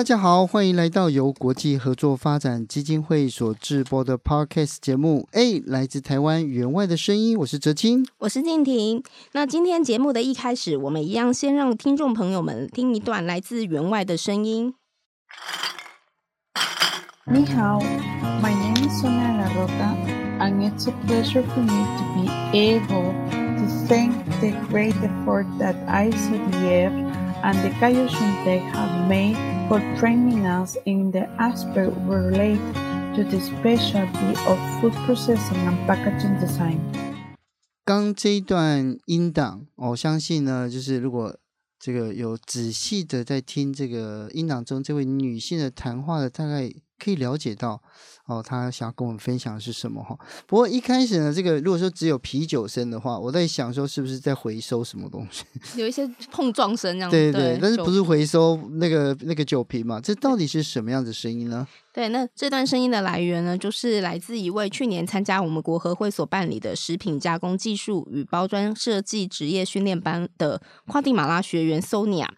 大家好，欢迎来到由国际合作发展基金会所制播的 Podcast 节目。哎，来自台湾员外的声音，我是哲青，我是静婷。那今天节目的一开始，我们一样先让听众朋友们听一段来自员外的声音。你好，My name is Sonia La Roca, and it's a pleasure for me to be able to thank the great effort that ICDF and the Cayo Shuntech have made. For training us in the aspect related to the specialty of food processing and packaging design。刚这一段音档，我相信呢，就是如果这个有仔细的在听这个音档中这位女性的谈话的，大概可以了解到。哦，他想要跟我们分享的是什么哈？不过一开始呢，这个如果说只有啤酒声的话，我在想说是不是在回收什么东西？有一些碰撞声这样子。对对对，但是不是回收那个那个酒瓶嘛？这到底是什么样子声音呢？对，那这段声音的来源呢，就是来自一位去年参加我们国合会所办理的食品加工技术与包装设计职业训练班的瓜地马拉学员 Sonia。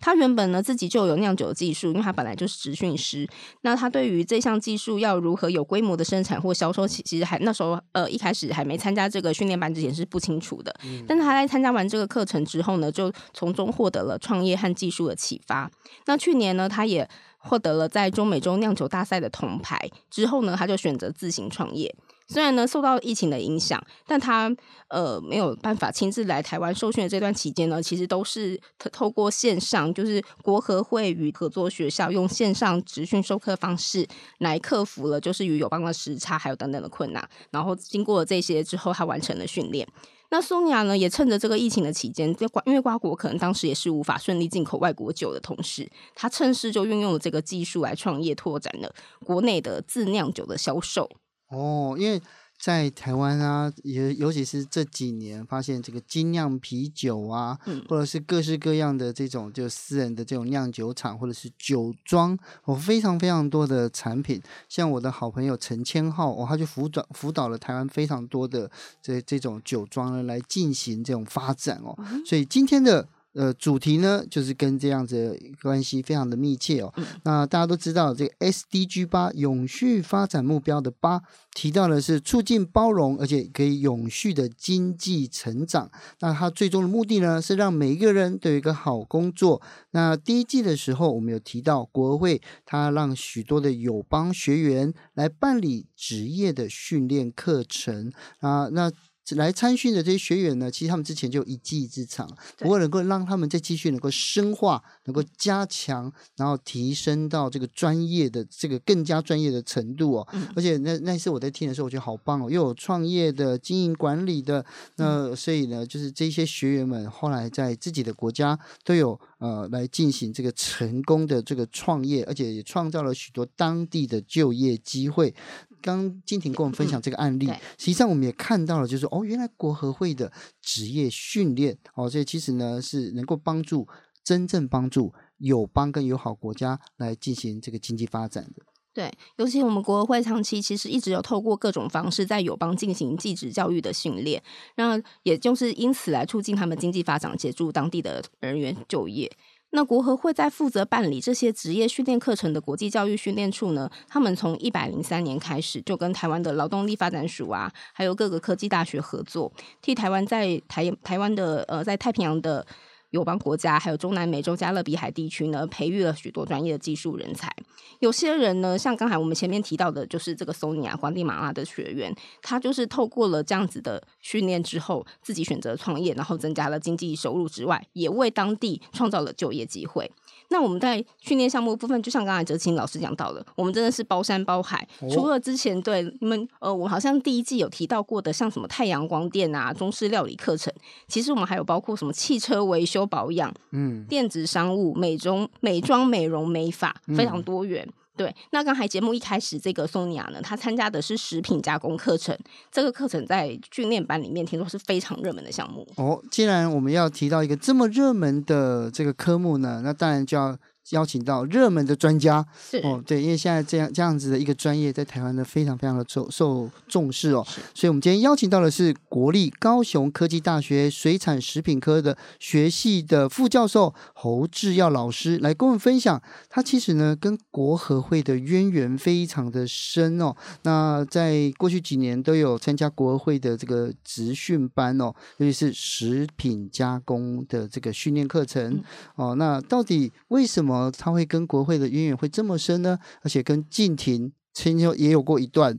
他原本呢自己就有酿酒技术，因为他本来就是职训师。那他对于这项技术要如何有规模的生产或销售，其实还那时候呃一开始还没参加这个训练班之前是不清楚的。嗯。但是他在参加完这个课程之后呢，就从中获得了创业和技术的启发。那去年呢，他也获得了在中美洲酿酒大赛的铜牌。之后呢，他就选择自行创业。虽然呢受到疫情的影响，但他呃没有办法亲自来台湾受训的这段期间呢，其实都是透过线上，就是国合会与合作学校用线上直训授课方式来克服了就是与友邦的时差还有等等的困难，然后经过了这些之后，他完成了训练。那宋雅呢也趁着这个疫情的期间，在瓜因为瓜果可能当时也是无法顺利进口外国酒的同时，他趁势就运用了这个技术来创业，拓展了国内的自酿酒的销售。哦，因为在台湾啊，也尤其是这几年，发现这个精酿啤酒啊，嗯、或者是各式各样的这种就私人的这种酿酒厂，或者是酒庄，哦，非常非常多的产品。像我的好朋友陈千浩，哦，他就辅导辅导了台湾非常多的这这种酒庄呢，来进行这种发展哦。嗯、所以今天的。呃，主题呢，就是跟这样子关系非常的密切哦。嗯、那大家都知道，这个 SDG 八永续发展目标的八提到的是促进包容，而且可以永续的经济成长。那它最终的目的呢，是让每一个人都有一个好工作。那第一季的时候，我们有提到国合会，它让许多的友邦学员来办理职业的训练课程啊，那。来参训的这些学员呢，其实他们之前就有一技之长，不过能够让他们再继续能够深化、能够加强，然后提升到这个专业的这个更加专业的程度哦。嗯、而且那那次我在听的时候，我觉得好棒哦，又有创业的、经营管理的，那所以呢，就是这些学员们后来在自己的国家都有呃来进行这个成功的这个创业，而且也创造了许多当地的就业机会。刚金婷跟我们分享这个案例，嗯、实际上我们也看到了，就是哦，原来国合会的职业训练哦，这其实呢是能够帮助真正帮助友邦跟友好国家来进行这个经济发展的。对，尤其我们国合会长期其实一直有透过各种方式在友邦进行技职教育的训练，那也就是因此来促进他们经济发展，协助当地的人员就业。那国合会在负责办理这些职业训练课程的国际教育训练处呢，他们从一百零三年开始就跟台湾的劳动力发展署啊，还有各个科技大学合作，替台湾在台台湾的呃在太平洋的。友邦国家还有中南美洲加勒比海地区呢，培育了许多专业的技术人才。有些人呢，像刚才我们前面提到的，就是这个 Sonia 瓜地马拉的学员，他就是透过了这样子的训练之后，自己选择创业，然后增加了经济收入之外，也为当地创造了就业机会。那我们在训练项目部分，就像刚才哲青老师讲到的，我们真的是包山包海。哦、除了之前对你们呃，我好像第一季有提到过的，像什么太阳光电啊、中式料理课程，其实我们还有包括什么汽车维修保养、嗯，电子商务、美妆、美妆、美容、美发，非常多元。嗯对，那刚才节目一开始，这个索尼娅呢，她参加的是食品加工课程，这个课程在训练班里面听说是非常热门的项目。哦，既然我们要提到一个这么热门的这个科目呢，那当然就要。邀请到热门的专家是。哦，对，因为现在这样这样子的一个专业在台湾呢，非常非常的受受重视哦，所以我们今天邀请到的是国立高雄科技大学水产食品科的学系的副教授侯志耀老师来跟我们分享，他其实呢跟国合会的渊源非常的深哦，那在过去几年都有参加国合会的这个职训班哦，尤其是食品加工的这个训练课程、嗯、哦，那到底为什么？他会跟国会的渊源会这么深呢？而且跟静婷曾经也有过一段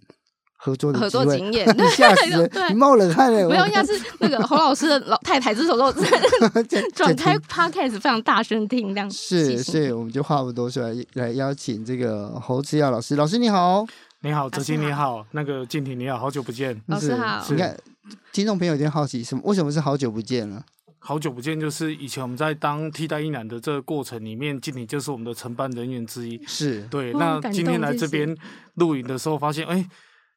合作的合作经验，吓死人！你冒冷汗了。没有，应该是那个侯老师的老太太这时候转开 podcast 非常大声听，这样是，所以我们就话不多说，来来邀请这个侯志耀老师。老师你好，你好，泽清你好，那个静婷你好，好久不见，老师好。你看，听众朋友有点好奇，什么？为什么是好久不见了？好久不见，就是以前我们在当替代一男的这个过程里面，经理就是我们的承办人员之一。是对。那今天来这边录影的时候，发现哎、欸，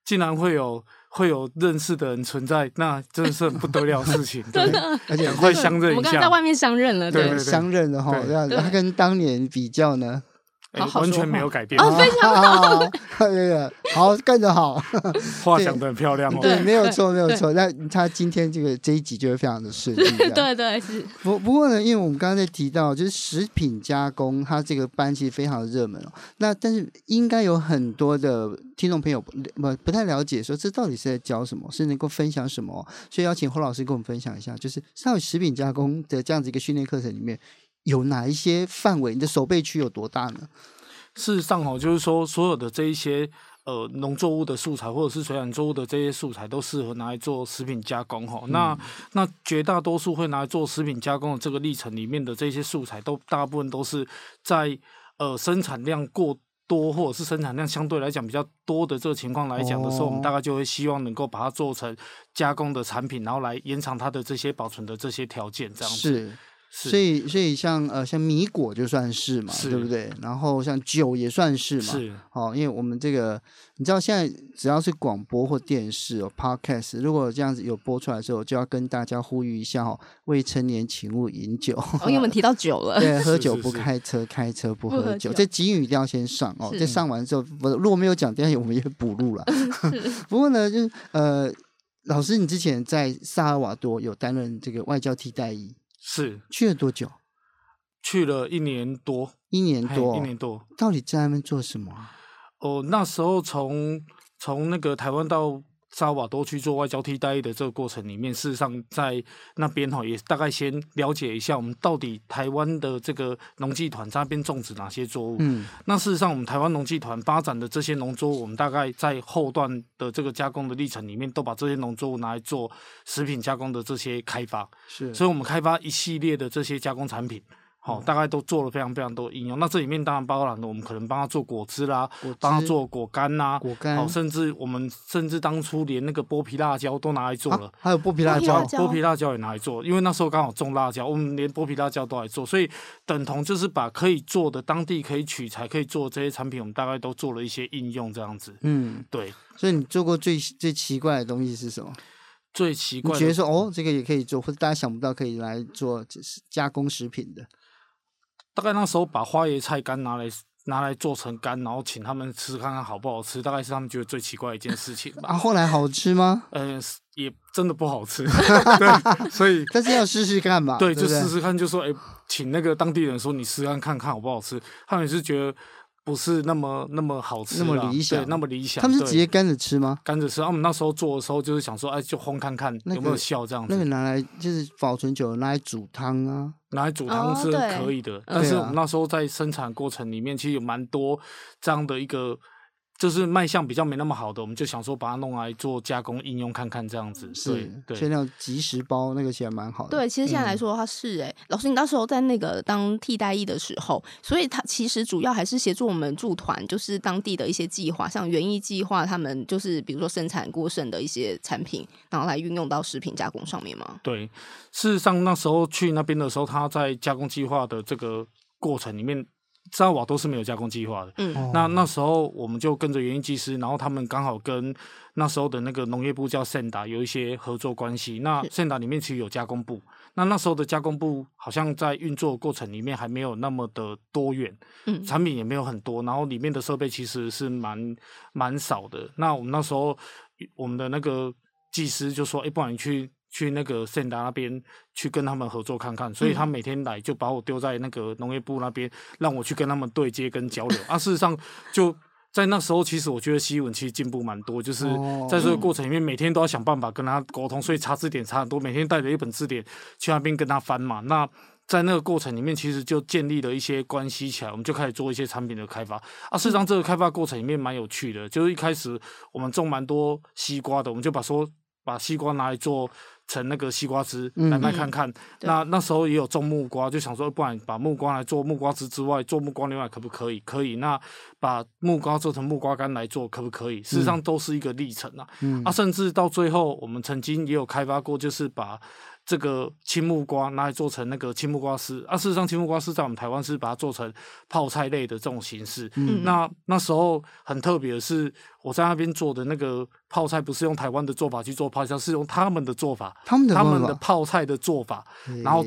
竟然会有会有认识的人存在，那真的是很不得了事情。对，而且快相认一下。我们刚在外面相认了，对，相认了哈。这样子，他跟当年比较呢？欸、完全没有改变哦，非常好，对的，好干得好，话讲的很漂亮哦，对，没有错，没有错。那他今天这个这一集就会非常的顺利，对对是。不不过呢，因为我们刚刚在提到，就是食品加工，它这个班其实非常的热门哦。那但是应该有很多的听众朋友不不太了解，说这到底是在教什么，是能够分享什么？所以邀请侯老师跟我们分享一下，就是上食品加工的这样子一个训练课程里面。有哪一些范围？你的守备区有多大呢？事实上，哦，就是说，所有的这一些呃农作物的素材，或者是水产作物的这些素材，都适合拿来做食品加工。哈、嗯，那那绝大多数会拿来做食品加工的这个历程里面的这些素材，都大部分都是在呃生产量过多，或者是生产量相对来讲比较多的这个情况来讲的时候，哦、我们大概就会希望能够把它做成加工的产品，然后来延长它的这些保存的这些条件，这样子。是。所以，所以像呃，像米果就算是嘛，是对不对？然后像酒也算是嘛，是哦。因为我们这个，你知道，现在只要是广播或电视哦，Podcast，如果这样子有播出来的时候，就要跟大家呼吁一下哦，未成年请勿饮酒。哦，因为我们提到酒了，对，喝酒不开车，是是是开车不喝酒。喝酒这警语一定要先上哦。这上完之后，不，如果没有讲，等下我们也会补录了。不过呢，就呃，老师，你之前在萨尔瓦多有担任这个外交替代役，是去了多久？去了一年多，一年多，一年多，到底在那边做什么啊？哦，那时候从从那个台湾到萨尔瓦多去做外交替代役的这个过程里面，事实上在那边哈也大概先了解一下我们到底台湾的这个农技团在那边种植哪些作物。嗯，那事实上我们台湾农技团发展的这些农作物，我们大概在后段的这个加工的历程里面，都把这些农作物拿来做食品加工的这些开发。是，所以我们开发一系列的这些加工产品。好，大概都做了非常非常多应用。那这里面当然包含了我们可能帮他做果汁啦，帮他做果干呐，果干。好，甚至我们甚至当初连那个剥皮辣椒都拿来做了。还有剥皮辣椒，剥皮辣椒也拿来做，因为那时候刚好种辣椒，我们连剥皮辣椒都来做，所以等同就是把可以做的当地可以取材可以做这些产品，我们大概都做了一些应用这样子。嗯，对。所以你做过最最奇怪的东西是什么？最奇怪的，你觉得说哦，这个也可以做，或者大家想不到可以来做加工食品的。大概那时候把花椰菜干拿来拿来做成干，然后请他们吃看看好不好吃，大概是他们觉得最奇怪的一件事情吧。啊，后来好吃吗？呃，也真的不好吃，对，所以但是要试试看吧。对，对对就试试看，就说哎、欸，请那个当地人说你试看看看好不好吃，他们也是觉得。不是那么那么好吃，那么理想，对那么理想。他们是直接干着吃吗？干着吃。啊，我们那时候做的时候就是想说，哎，就烘看看有没有效这样子。那个拿来就是保存久了，拿来煮汤啊，拿来煮汤是可以的。但是我们那时候在生产过程里面，其实有蛮多这样的一个就是卖相比较没那么好的，我们就想说把它弄来做加工应用看看这样子。是对，对所以那种即时包那个其实蛮好的。对，其实现在来说的话是哎、欸，嗯、老师，你到时候在那个当替代役的时候，所以他其实主要还是协助我们驻团，就是当地的一些计划，像园艺计划，他们就是比如说生产过剩的一些产品，然后来运用到食品加工上面吗？对，事实上那时候去那边的时候，他在加工计划的这个过程里面。沙瓦都是没有加工计划的，嗯，那那时候我们就跟着园艺技师，然后他们刚好跟那时候的那个农业部叫 Senda 有一些合作关系。那 Senda 里面其实有加工部，那那时候的加工部好像在运作过程里面还没有那么的多元，嗯，产品也没有很多，然后里面的设备其实是蛮蛮少的。那我们那时候我们的那个技师就说：“哎，不然你去。”去那个圣达那边去跟他们合作看看，所以他每天来就把我丢在那个农业部那边，让我去跟他们对接跟交流。啊，事实上就在那时候，其实我觉得西文其实进步蛮多，就是在这个过程里面，每天都要想办法跟他沟通，所以查字典查很多，每天带着一本字典去那边跟他翻嘛。那在那个过程里面，其实就建立了一些关系起来，我们就开始做一些产品的开发。啊，事实上这个开发过程里面蛮有趣的，就是一开始我们种蛮多西瓜的，我们就把说把西瓜拿来做。成那个西瓜汁来卖看看，嗯、那那时候也有种木瓜，就想说，不然把木瓜来做木瓜汁之外，做木瓜牛奶可不可以？可以。那把木瓜做成木瓜干来做，可不可以？事实上都是一个历程啊。嗯、啊，甚至到最后，我们曾经也有开发过，就是把。这个青木瓜拿来做成那个青木瓜丝啊，事实上青木瓜丝在我们台湾是把它做成泡菜类的这种形式。嗯，那那时候很特别的是，我在那边做的那个泡菜不是用台湾的做法去做泡菜，是用他们的做法，他们的他们的泡菜的做法，然后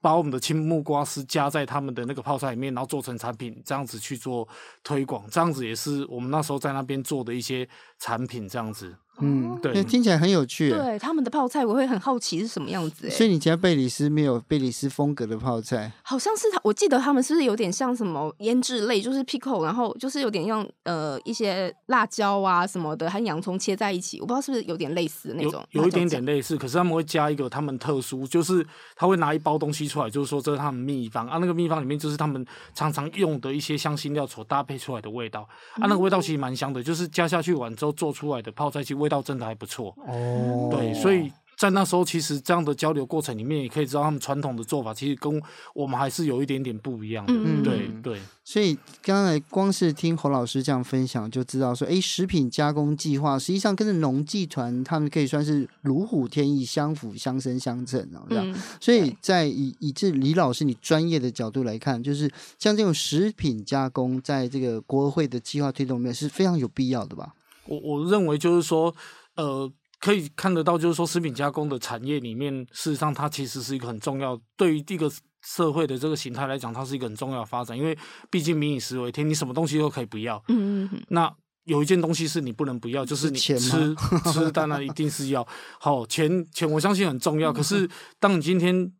把我们的青木瓜丝加在他们的那个泡菜里面，然后做成产品，这样子去做推广，这样子也是我们那时候在那边做的一些产品，这样子。嗯，对，听起来很有趣。对，他们的泡菜，我会很好奇是什么样子。所以你家贝里斯没有贝里斯风格的泡菜？好像是他，我记得他们是不是有点像什么腌制类，就是 pickle，然后就是有点像呃一些辣椒啊什么的，和洋葱切在一起，我不知道是不是有点类似的那种。有，有一点点类似，可是他们会加一个他们特殊，就是他会拿一包东西出来，就是说这是他们秘方啊，那个秘方里面就是他们常常用的一些香辛料所搭配出来的味道啊，那个味道其实蛮香的，就是加下去完之后做出来的泡菜，其实味道真的还不错。哦，对，所以在那时候，其实这样的交流过程里面，也可以知道他们传统的做法，其实跟我们还是有一点点不一样的。嗯，对对。所以刚才光是听侯老师这样分享，就知道说，哎，食品加工计划实际上跟着农技团，他们可以算是如虎添翼，相辅相生相成哦。这样，嗯，所以在以以至李老师你专业的角度来看，就是像这种食品加工，在这个国合会的计划推动里面是非常有必要的吧？我我认为就是说。呃，可以看得到，就是说，食品加工的产业里面，事实上它其实是一个很重要，对于这个社会的这个形态来讲，它是一个很重要的发展。因为毕竟民以食为天，你什么东西都可以不要。嗯嗯嗯。那有一件东西是你不能不要，就是你吃吃，当然一定是要。好，钱钱，我相信很重要。可是当你今天。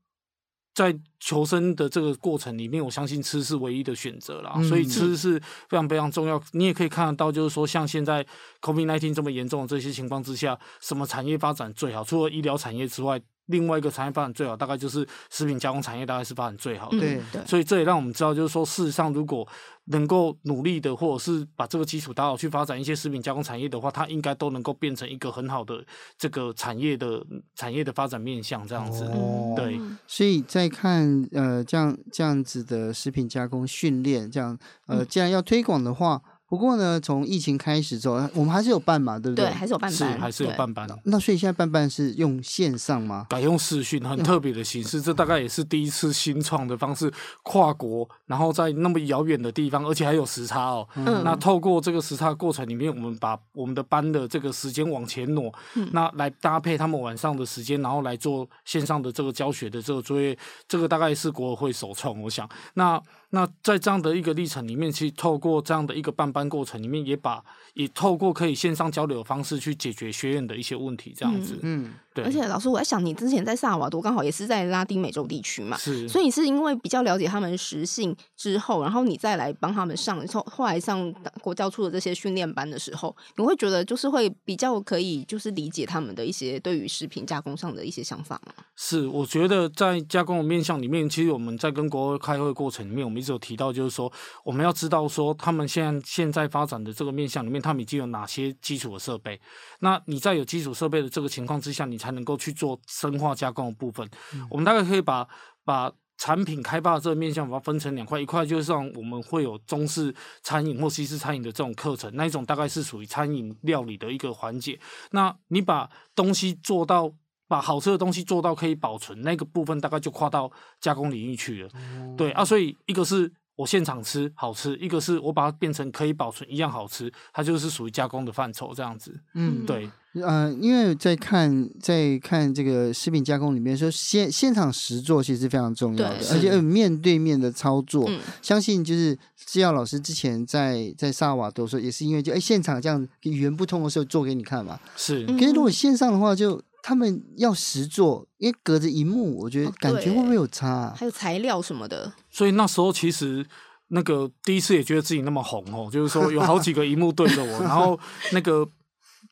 在求生的这个过程里面，我相信吃是唯一的选择啦，嗯、所以吃是非常非常重要。你也可以看得到，就是说，像现在 COVID-19 这么严重的这些情况之下，什么产业发展最好？除了医疗产业之外。另外一个产业发展最好，大概就是食品加工产业，大概是发展最好的。对，所以这也让我们知道，就是说，事实上，如果能够努力的，或者是把这个基础打好，去发展一些食品加工产业的话，它应该都能够变成一个很好的这个产业的产业的发展面向，这样子。哦、对，所以在看呃这样这样子的食品加工训练，这样呃，既然要推广的话。不过呢，从疫情开始之后，我们还是有办嘛，对不对？对，还是有办班，是还是有办班。那所以现在办班是用线上吗？改用视讯，很特别的形式。这大概也是第一次新创的方式，跨国，然后在那么遥远的地方，而且还有时差哦。嗯。那透过这个时差过程里面，我们把我们的班的这个时间往前挪，嗯、那来搭配他们晚上的时间，然后来做线上的这个教学的这个作业。这个大概是国合会首创，我想。那那在这样的一个历程里面，其实透过这样的一个办班过程里面，也把也透过可以线上交流的方式去解决学院的一些问题，这样子。嗯。嗯对而且老师，我在想，你之前在萨瓦多刚好也是在拉丁美洲地区嘛，是。所以你是因为比较了解他们实性之后，然后你再来帮他们上，后后来上国教处的这些训练班的时候，你会觉得就是会比较可以就是理解他们的一些对于食品加工上的一些想法吗？是，我觉得在加工的面向里面，其实我们在跟国开会过程里面，我们们一直有提到，就是说我们要知道说他们现在现在发展的这个面向里面，他们已经有哪些基础的设备。那你在有基础设备的这个情况之下，你才能够去做深化加工的部分。嗯、我们大概可以把把。产品开发的这个面向，把它分成两块，一块就是像我们会有中式餐饮或西式餐饮的这种课程，那一种大概是属于餐饮料理的一个环节。那你把东西做到，把好吃的东西做到可以保存，那个部分大概就跨到加工领域去了。嗯、对啊，所以一个是。我现场吃好吃，一个是我把它变成可以保存一样好吃，它就是属于加工的范畴这样子。嗯，对，呃，因为在看在看这个食品加工里面说现现场实做其实是非常重要的，而且面对面的操作，嗯、相信就是制药老师之前在在萨瓦多说也是因为就哎现场这样语言不通的时候做给你看嘛。是，可是如果线上的话就。他们要实做，因为隔着荧幕，我觉得感觉会不会有差啊？还有材料什么的。所以那时候其实那个第一次也觉得自己那么红哦，就是说有好几个荧幕对着我，然后那个。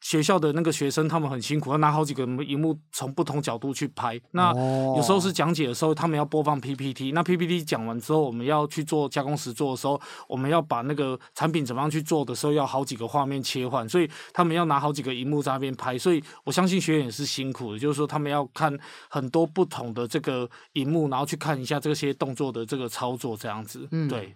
学校的那个学生，他们很辛苦，要拿好几个荧幕从不同角度去拍。那有时候是讲解的时候，他们要播放 PPT。那 PPT 讲完之后，我们要去做加工实做的时候，我们要把那个产品怎么样去做的时候，要好几个画面切换。所以他们要拿好几个荧幕在那边拍。所以我相信学员也是辛苦的，就是说他们要看很多不同的这个荧幕，然后去看一下这些动作的这个操作，这样子。嗯，对。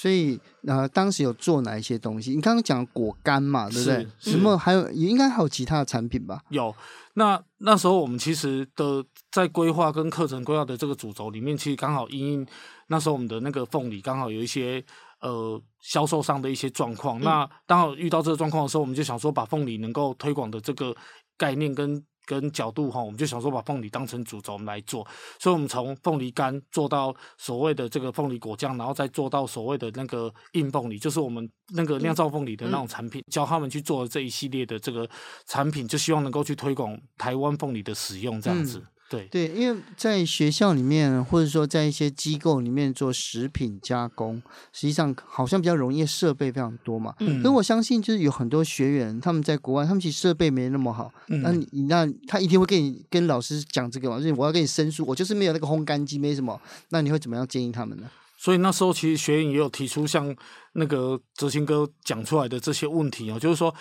所以，呃，当时有做哪一些东西？你刚刚讲果干嘛，对不对？什么还有也，应该还有其他的产品吧？有。那那时候我们其实的在规划跟课程规划的这个主轴里面，其实刚好因应那时候我们的那个凤梨刚好有一些呃销售上的一些状况。嗯、那刚好遇到这个状况的时候，我们就想说把凤梨能够推广的这个概念跟。跟角度哈，我们就想说把凤梨当成主轴，我们来做。所以，我们从凤梨干做到所谓的这个凤梨果酱，然后再做到所谓的那个硬凤梨，就是我们那个酿造凤梨的那种产品，教他们去做这一系列的这个产品，就希望能够去推广台湾凤梨的使用，这样子。对对，因为在学校里面，或者说在一些机构里面做食品加工，实际上好像比较容易，设备非常多嘛。嗯，所以我相信就是有很多学员他们在国外，他们其实设备没那么好。嗯，那你那他一定会跟你跟老师讲这个嘛，就是我要跟你申诉，我就是没有那个烘干机，没什么。那你会怎么样建议他们呢？所以那时候其实学员也有提出像那个哲兴哥讲出来的这些问题哦，就是说。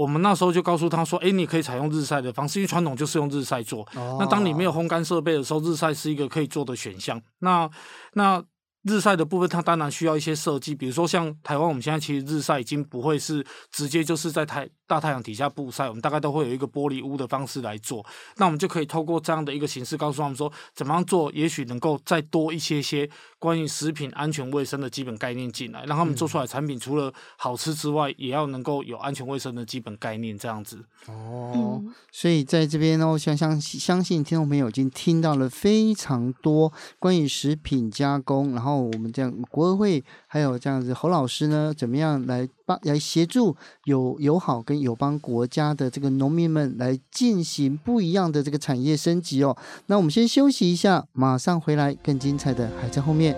我们那时候就告诉他说：“哎，你可以采用日晒的方式，因为传统就是用日晒做。Oh. 那当你没有烘干设备的时候，日晒是一个可以做的选项。那那。”日晒的部分，它当然需要一些设计，比如说像台湾，我们现在其实日晒已经不会是直接就是在太大太阳底下曝晒，我们大概都会有一个玻璃屋的方式来做。那我们就可以透过这样的一个形式，告诉他们说怎么样做，也许能够再多一些些关于食品安全卫生的基本概念进来，让他们做出来的产品除了好吃之外，也要能够有安全卫生的基本概念，这样子。哦，所以在这边呢，我相相相信听众朋友已经听到了非常多关于食品加工，然后。我们这样国合会还有这样子侯老师呢，怎么样来来协助友友好跟友邦国家的这个农民们来进行不一样的这个产业升级哦？那我们先休息一下，马上回来，更精彩的还在后面。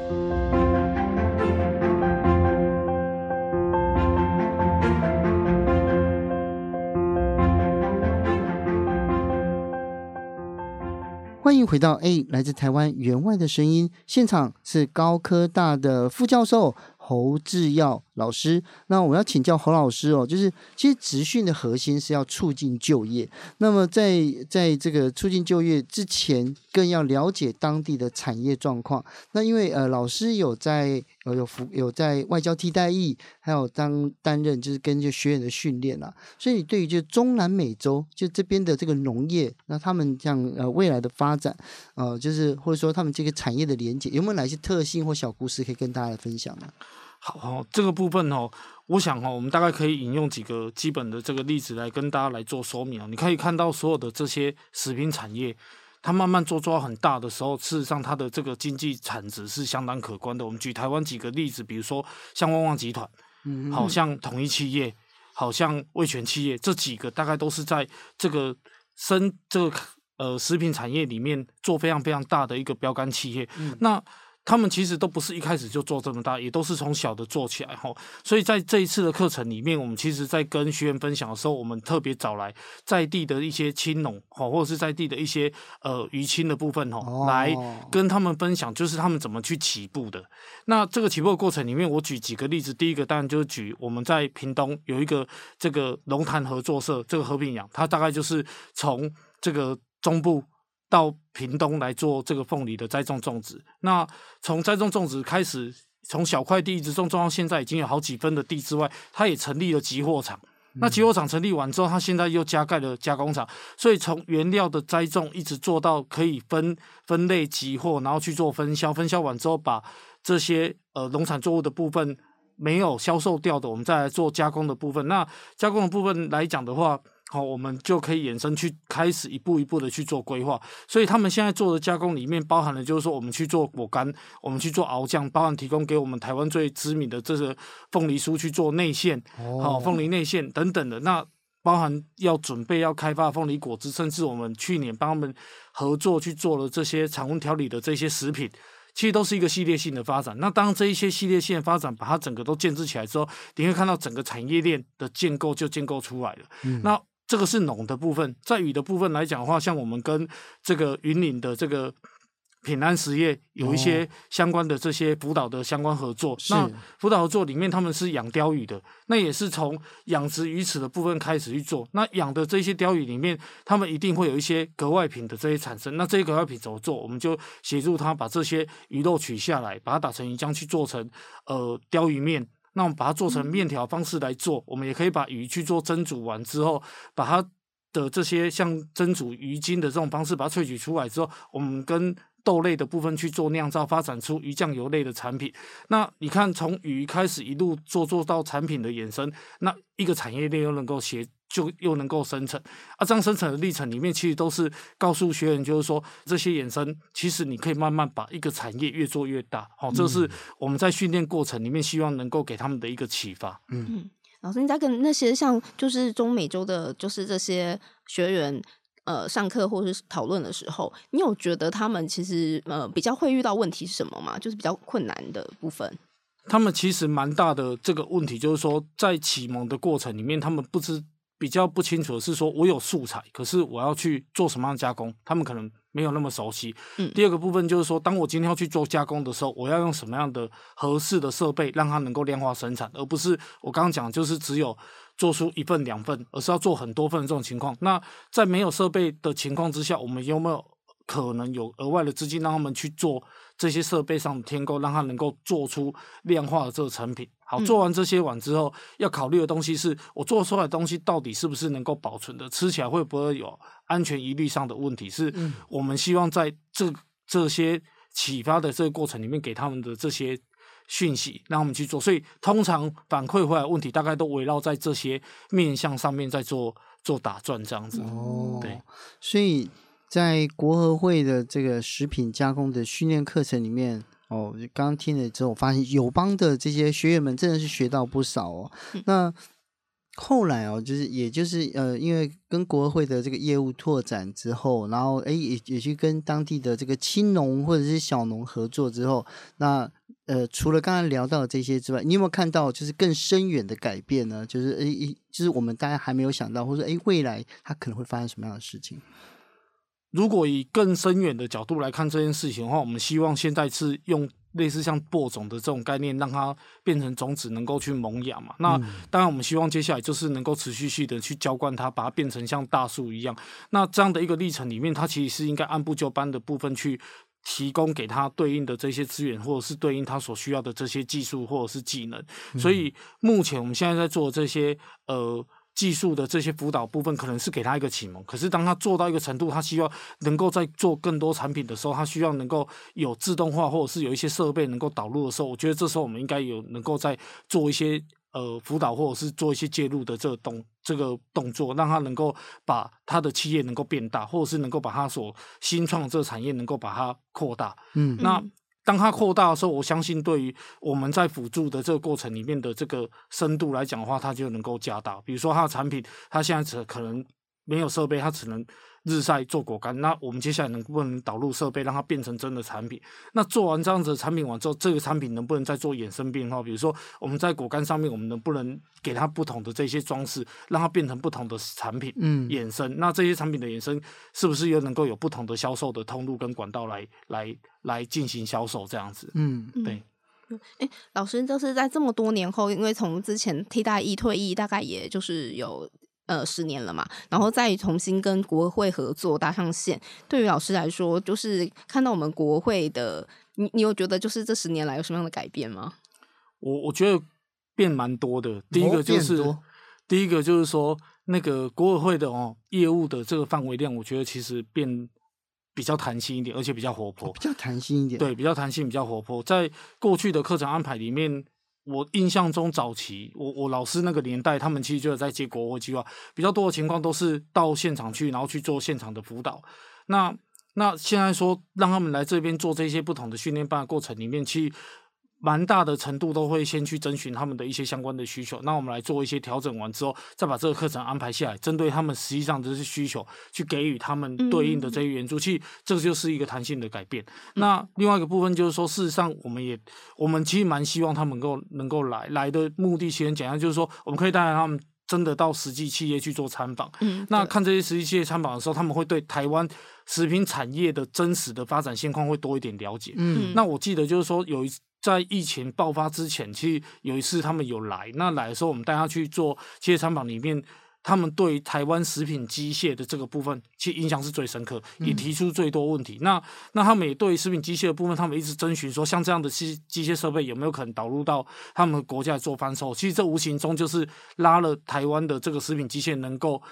欢迎回到 A 来自台湾援外的声音现场，是高科大的副教授侯志耀老师，那我要请教侯老师哦，就是其实职训的核心是要促进就业。那么在在这个促进就业之前，更要了解当地的产业状况。那因为呃，老师有在呃有服有在外交替代役，还有当担任就是跟着学员的训练啦。所以你对于就中南美洲就这边的这个农业，那他们这样呃未来的发展，呃，就是或者说他们这个产业的连接，有没有哪些特性或小故事可以跟大家来分享呢？好，这个部分哦，我想哦，我们大概可以引用几个基本的这个例子来跟大家来做说明哦。你可以看到所有的这些食品产业，它慢慢做做到很大的时候，事实上它的这个经济产值是相当可观的。我们举台湾几个例子，比如说像旺旺集团，嗯，好像统一企业，好像味全企业，这几个大概都是在这个生这个呃食品产业里面做非常非常大的一个标杆企业。嗯、那他们其实都不是一开始就做这么大，也都是从小的做起来哈。所以在这一次的课程里面，我们其实在跟学员分享的时候，我们特别找来在地的一些青农哈，或者是在地的一些呃渔青的部分哈，来跟他们分享，就是他们怎么去起步的。那这个起步的过程里面，我举几个例子。第一个当然就是举我们在屏东有一个这个龙潭合作社，这个和平养，它大概就是从这个中部到屏东来做这个凤梨的栽种种植。那从栽种种植开始，从小块地一直种种到现在已经有好几分的地之外，它也成立了集货场。那集货场成立完之后，它现在又加盖了加工厂，所以从原料的栽种一直做到可以分分类集货，然后去做分销。分销完之后，把这些呃农产作物的部分没有销售掉的，我们再来做加工的部分。那加工的部分来讲的话，好，我们就可以衍生去开始一步一步的去做规划。所以他们现在做的加工里面，包含了就是说，我们去做果干，我们去做熬酱，包含提供给我们台湾最知名的这个凤梨酥去做内馅，好，凤梨内馅等等的。那包含要准备要开发凤梨果汁，甚至我们去年帮他们合作去做了这些常温调理的这些食品。其实都是一个系列性的发展。那当这一些系列性的发展把它整个都建置起来之后，你会看到整个产业链的建构就建构出来了。嗯、那这个是农的部分，在渔的部分来讲的话，像我们跟这个云岭的这个。品安实业有一些相关的这些辅导的相关合作，哦、那辅导合作里面他们是养鯛鱼的，那也是从养殖鱼池的部分开始去做。那养的这些鯛鱼里面，他们一定会有一些格外品的这些产生。那这些格外品怎么做？我们就协助他把这些鱼肉取下来，把它打成鱼浆去做成呃鲷鱼面。那我们把它做成面条方式来做，我们也可以把鱼去做蒸煮完之后，把它的这些像蒸煮鱼精的这种方式把它萃取出来之后，我们跟豆类的部分去做酿造，发展出鱼酱油类的产品。那你看，从鱼开始一路做做到产品的衍生，那一个产业链又能够协，就又能够生成。啊，这样生成的历程里面，其实都是告诉学员，就是说这些衍生，其实你可以慢慢把一个产业越做越大。好，这是我们在训练过程里面希望能够给他们的一个启发。嗯，嗯，老师，你在跟那些像就是中美洲的，就是这些学员。呃，上课或者是讨论的时候，你有觉得他们其实呃比较会遇到问题是什么吗？就是比较困难的部分。他们其实蛮大的这个问题，就是说在启蒙的过程里面，他们不知比较不清楚的是说，我有素材，可是我要去做什么样的加工，他们可能没有那么熟悉。嗯。第二个部分就是说，当我今天要去做加工的时候，我要用什么样的合适的设备，让它能够量化生产，而不是我刚刚讲就是只有。做出一份两份，而是要做很多份的这种情况。那在没有设备的情况之下，我们有没有可能有额外的资金让他们去做这些设备上的添购，让它能够做出量化的这个成品？好，做完这些碗之后，要考虑的东西是我做出来的东西到底是不是能够保存的，吃起来会不会有安全疑虑上的问题？是我们希望在这这些启发的这个过程里面给他们的这些。讯息让我们去做，所以通常反馈回来的问题大概都围绕在这些面向上面在做做打转这样子。哦，对，所以在国合会的这个食品加工的训练课程里面，哦，刚刚听了之后，我发现友邦的这些学员们真的是学到不少哦。嗯、那后来哦，就是也就是呃，因为跟国合会的这个业务拓展之后，然后哎也也去跟当地的这个青农或者是小农合作之后，那。呃，除了刚才聊到的这些之外，你有没有看到就是更深远的改变呢？就是诶，就是我们大家还没有想到，或者说诶，未来它可能会发生什么样的事情？如果以更深远的角度来看这件事情的话，我们希望现在是用类似像播种的这种概念，让它变成种子，能够去萌芽嘛。那当然，我们希望接下来就是能够持续性的去浇灌它，把它变成像大树一样。那这样的一个历程里面，它其实是应该按部就班的部分去。提供给他对应的这些资源，或者是对应他所需要的这些技术或者是技能。所以目前我们现在在做这些呃技术的这些辅导部分，可能是给他一个启蒙。可是当他做到一个程度，他需要能够在做更多产品的时候，他需要能够有自动化，或者是有一些设备能够导入的时候，我觉得这时候我们应该有能够在做一些。呃，辅导或者是做一些介入的这个动这个动作，让他能够把他的企业能够变大，或者是能够把他所新创的这个产业能够把它扩大。嗯，那当它扩大的时候，我相信对于我们在辅助的这个过程里面的这个深度来讲的话，它就能够加大。比如说它的产品，它现在只可能没有设备，它只能日晒做果干，那我们接下来能不能导入设备，让它变成真的产品？那做完这样子的产品完之后，这个产品能不能再做衍生变化？比如说我们在果干上面，我们能不能给它不同的这些装饰，让它变成不同的产品？嗯，衍生。那这些产品的衍生，是不是又能够有不同的销售的通路跟管道来来来进行销售？这样子，嗯，对。哎，老师，就是在这么多年后，因为从之前替代役退役，大概也就是有。呃，十年了嘛，然后再重新跟国会合作搭上线。对于老师来说，就是看到我们国会的，你你有觉得就是这十年来有什么样的改变吗？我我觉得变蛮多的。第一个就是，第一个就是说，那个国委会的哦业务的这个范围量，我觉得其实变比较弹性一点，而且比较活泼，哦，比较弹性一点。对，比较弹性，比较活泼。在过去的课程安排里面。我印象中，早期我我老师那个年代，他们其实就有在接国货计划，比较多的情况都是到现场去，然后去做现场的辅导。那那现在说让他们来这边做这些不同的训练班的过程里面，去。蛮大的程度都会先去征询他们的一些相关的需求，那我们来做一些调整完之后，再把这个课程安排下来，针对他们实际上的这些需求，去给予他们对应的这些援助。其实这个就是一个弹性的改变。那另外一个部分就是说，事实上我们也我们其实蛮希望他们能够能够来来的目的，其实很简单，就是说我们可以带领他们真的到实际企业去做参访。嗯，那看这些实际企业参访的时候，他们会对台湾食品产业的真实的发展现况会多一点了解。嗯，那我记得就是说有一。在疫情爆发之前，其实有一次他们有来，那来的时候我们带他去做企业参访，里面他们对台湾食品机械的这个部分，其实印象是最深刻，也提出最多问题。嗯、那那他们也对食品机械的部分，他们一直征询说，像这样的机机械设备有没有可能导入到他们国家做贩售？其实这无形中就是拉了台湾的这个食品机械能够。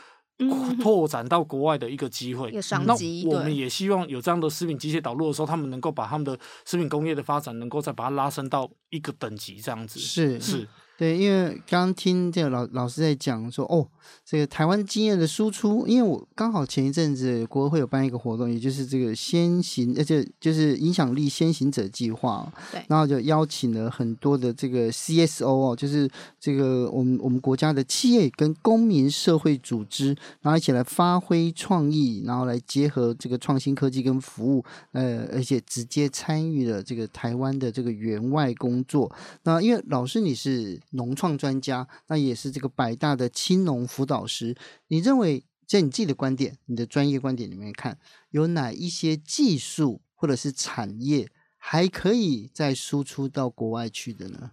拓展到国外的一个机会，那我们也希望有这样的食品机械导入的时候，他们能够把他们的食品工业的发展，能够再把它拉升到一个等级，这样子。是。是。对，因为刚刚听这个老老师在讲说，哦，这个台湾经验的输出，因为我刚好前一阵子国会有办一个活动，也就是这个先行，而且就是影响力先行者计划，对，然后就邀请了很多的这个 CSO 哦，就是这个我们我们国家的企业跟公民社会组织，然后一起来发挥创意，然后来结合这个创新科技跟服务，呃，而且直接参与了这个台湾的这个援外工作。那因为老师你是。农创专家，那也是这个百大的青农辅导师。你认为，在你自己的观点、你的专业观点里面看，有哪一些技术或者是产业还可以再输出到国外去的呢？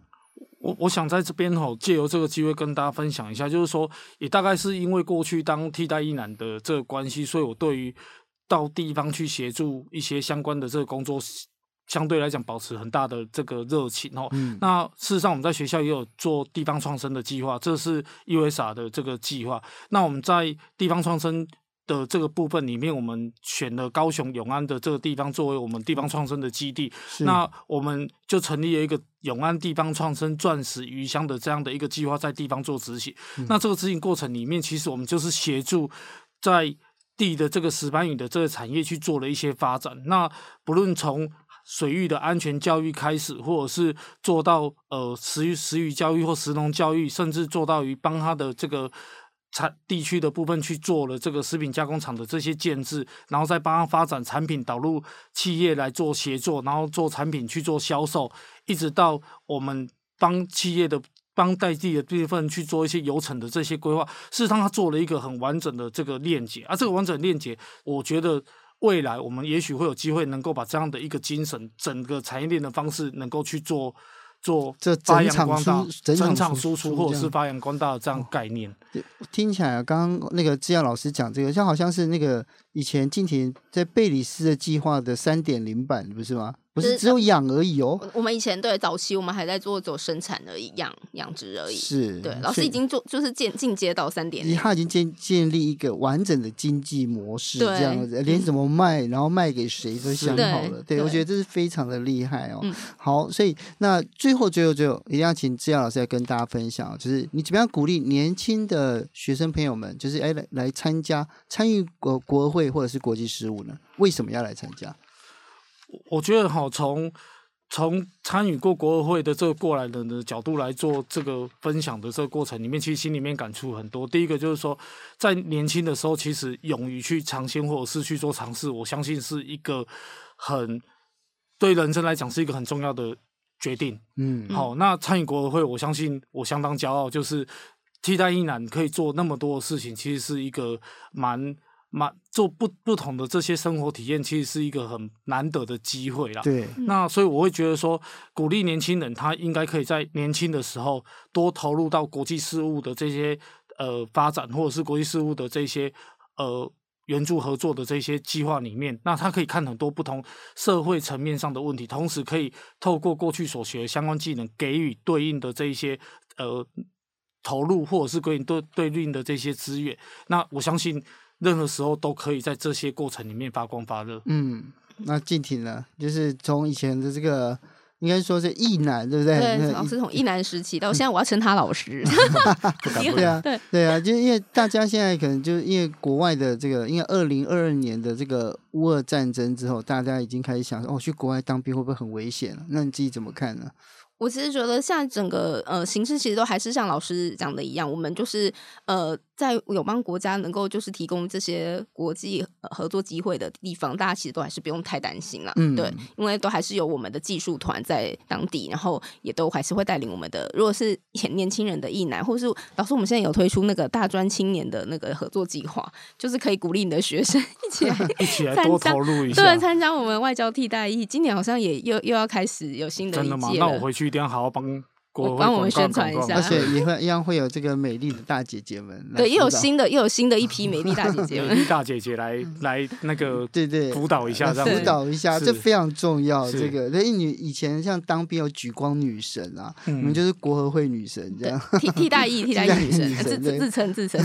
我我想在这边吼，借由这个机会跟大家分享一下，就是说，也大概是因为过去当替代役男的这个关系，所以我对于到地方去协助一些相关的这个工作。相对来讲，保持很大的这个热情哦。嗯、那事实上，我们在学校也有做地方创生的计划，这是 USR 的这个计划。那我们在地方创生的这个部分里面，我们选了高雄永安的这个地方作为我们地方创生的基地。那我们就成立了一个永安地方创生钻石鱼乡的这样的一个计划，在地方做执行。嗯、那这个执行过程里面，其实我们就是协助在地的这个石斑鱼的这个产业去做了一些发展。那不论从水域的安全教育开始，或者是做到呃食鱼食鱼教育或食农教育，甚至做到于帮他的这个产地区的部分去做了这个食品加工厂的这些建制，然后再帮他发展产品导入企业来做协作，然后做产品去做销售，一直到我们帮企业的帮代地的部分去做一些流程的这些规划，事实上他做了一个很完整的这个链接，而、啊、这个完整链接，我觉得。未来我们也许会有机会能够把这样的一个精神，整个产业链的方式能够去做做这发扬光大，整场输出或者是发扬光大的这样概念。哦、听起来刚刚那个志耀老师讲这个，像好像是那个以前近田在贝里斯的计划的三点零版，不是吗？不是只有养而已哦。我们以前对早期我们还在做走生产而已，养养殖而已。是对，老师已经做就是进进阶到三点零，他已经建建立一个完整的经济模式，这样子连怎么卖，然后卖给谁都想好了。对，我觉得这是非常的厉害哦。好，所以那最后最后最后一定要请志耀老师来跟大家分享，就是你怎么样鼓励年轻的学生朋友们，就是哎来来参加参与国国会或者是国际事务呢？为什么要来参加？我觉得哈，从从参与过国合会的这个过来人的角度来做这个分享的这个过程里面，其实心里面感触很多。第一个就是说，在年轻的时候，其实勇于去尝鲜或者是去做尝试，我相信是一个很对人生来讲是一个很重要的决定。嗯，好，那参与国合会，我相信我相当骄傲，就是替代一男可以做那么多的事情，其实是一个蛮。嘛，做不不同的这些生活体验，其实是一个很难得的机会啦。对，那所以我会觉得说，鼓励年轻人，他应该可以在年轻的时候多投入到国际事务的这些呃发展，或者是国际事务的这些呃援助合作的这些计划里面。那他可以看很多不同社会层面上的问题，同时可以透过过去所学的相关技能，给予对应的这一些呃投入，或者是给予对对应的这些资源。那我相信。任何时候都可以在这些过程里面发光发热。嗯，那静婷呢？就是从以前的这个，应该说是役男，对不对？对，老师从役男时期到现在，我要称他老师。对啊，对对啊，就因为大家现在可能就是因为国外的这个，因为二零二二年的这个乌俄战争之后，大家已经开始想说，哦，去国外当兵会不会很危险？那你自己怎么看呢？我其实觉得，现在整个呃形势其实都还是像老师讲的一样，我们就是呃。在友邦国家能够就是提供这些国际合作机会的地方，大家其实都还是不用太担心了，嗯，对，因为都还是有我们的技术团在当地，然后也都还是会带领我们的。如果是年轻人的役男，或者是老师，我们现在有推出那个大专青年的那个合作计划，就是可以鼓励你的学生一起来 一起来多投入一下，对，参加我们外交替代役。今年好像也又又要开始有新的一届了。真的吗？那我回去一定要好好帮。我帮我们宣传一下，而且也 会一样会有这个美丽的大姐姐们，对，又有新的又有新的一批美丽大姐姐们，美丽大姐姐来 来那个对对辅导一下，这样辅导一下，这非常重要。这个，所以你以前像当兵有举光女神啊，你们就是国合会女神这样，替替代役替代役女神自自称自称，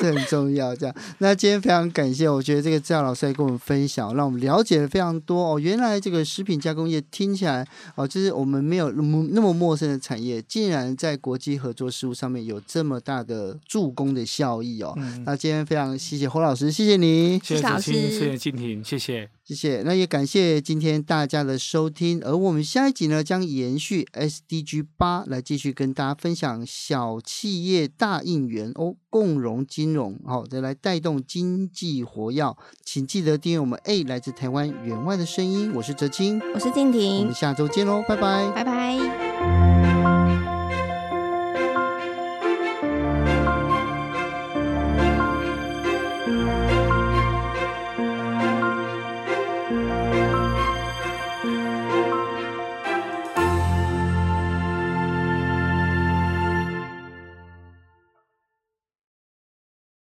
这很重要。这样，那今天非常感谢，我觉得这个赵老师来跟我们分享，让我们了解了非常多哦。原来这个食品加工业听起来哦，就是我们没有那么那么陌生的产业，竟然。在国际合作事务上面有这么大的助攻的效益哦，嗯、那今天非常谢谢侯老师，谢谢你，谢谢老师，谢谢静婷，谢谢，谢谢。那也感谢今天大家的收听，而我们下一集呢，将延续 SDG 八来继续跟大家分享小企业大应援哦，共融金融，好、哦，再来带动经济活跃，请记得订阅我们 A 来自台湾员外的声音，我是哲青，我是静婷，我们下周见喽，拜拜，拜拜。